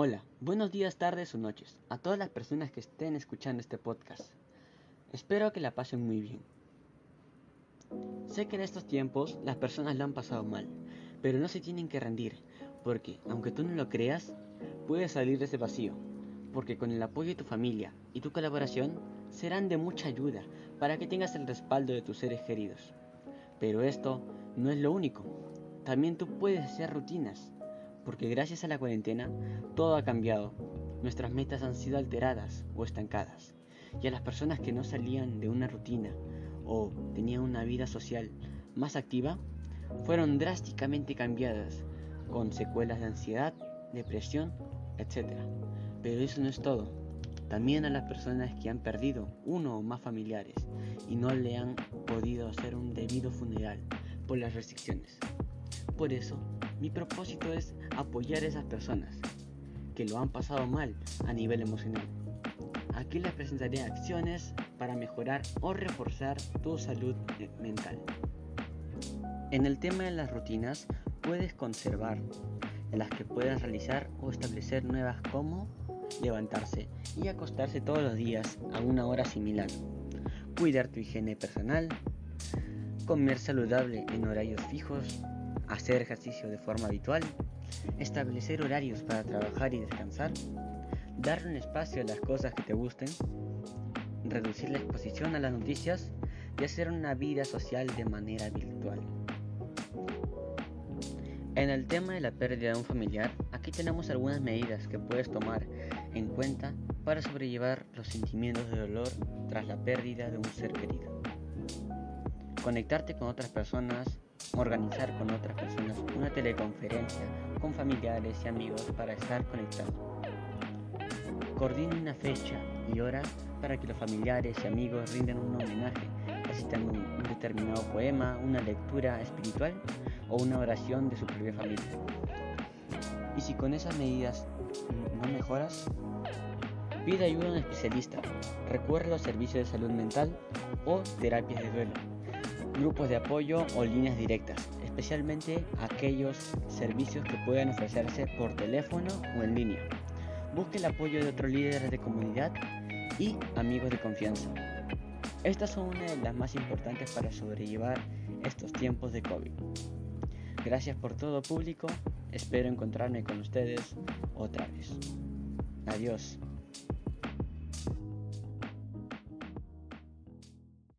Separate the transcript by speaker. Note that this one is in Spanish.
Speaker 1: Hola, buenos días, tardes o noches a todas las personas que estén escuchando este podcast. Espero que la pasen muy bien. Sé que en estos tiempos las personas lo han pasado mal, pero no se tienen que rendir, porque aunque tú no lo creas, puedes salir de ese vacío, porque con el apoyo de tu familia y tu colaboración serán de mucha ayuda para que tengas el respaldo de tus seres queridos. Pero esto no es lo único, también tú puedes hacer rutinas porque gracias a la cuarentena todo ha cambiado. Nuestras metas han sido alteradas o estancadas. Y a las personas que no salían de una rutina o tenían una vida social más activa, fueron drásticamente cambiadas, con secuelas de ansiedad, depresión, etc. Pero eso no es todo. También a las personas que han perdido uno o más familiares y no le han podido hacer un debido funeral por las restricciones. Por eso, mi propósito es apoyar a esas personas que lo han pasado mal a nivel emocional. Aquí les presentaré acciones para mejorar o reforzar tu salud mental. En el tema de las rutinas, puedes conservar en las que puedas realizar o establecer nuevas como levantarse y acostarse todos los días a una hora similar, cuidar tu higiene personal, comer saludable en horarios fijos, hacer ejercicio de forma habitual, establecer horarios para trabajar y descansar, darle un espacio a las cosas que te gusten, reducir la exposición a las noticias y hacer una vida social de manera virtual. En el tema de la pérdida de un familiar, aquí tenemos algunas medidas que puedes tomar en cuenta para sobrellevar los sentimientos de dolor tras la pérdida de un ser querido. Conectarte con otras personas organizar con otras personas una teleconferencia con familiares y amigos para estar conectados. Coordine una fecha y hora para que los familiares y amigos rindan un homenaje, recitando un, determinado poema, una lectura espiritual o una oración de su propia familia. Y si con esas medidas no mejoras, pide ayuda a un especialista, recuerda los servicios de salud mental o terapias de duelo grupos de apoyo o líneas directas, especialmente aquellos servicios que puedan ofrecerse por teléfono o en línea. Busque el apoyo de otros líderes de comunidad y amigos de confianza. Estas son una de las más importantes para sobrellevar estos tiempos de COVID. Gracias por todo público, espero encontrarme con ustedes otra vez. Adiós.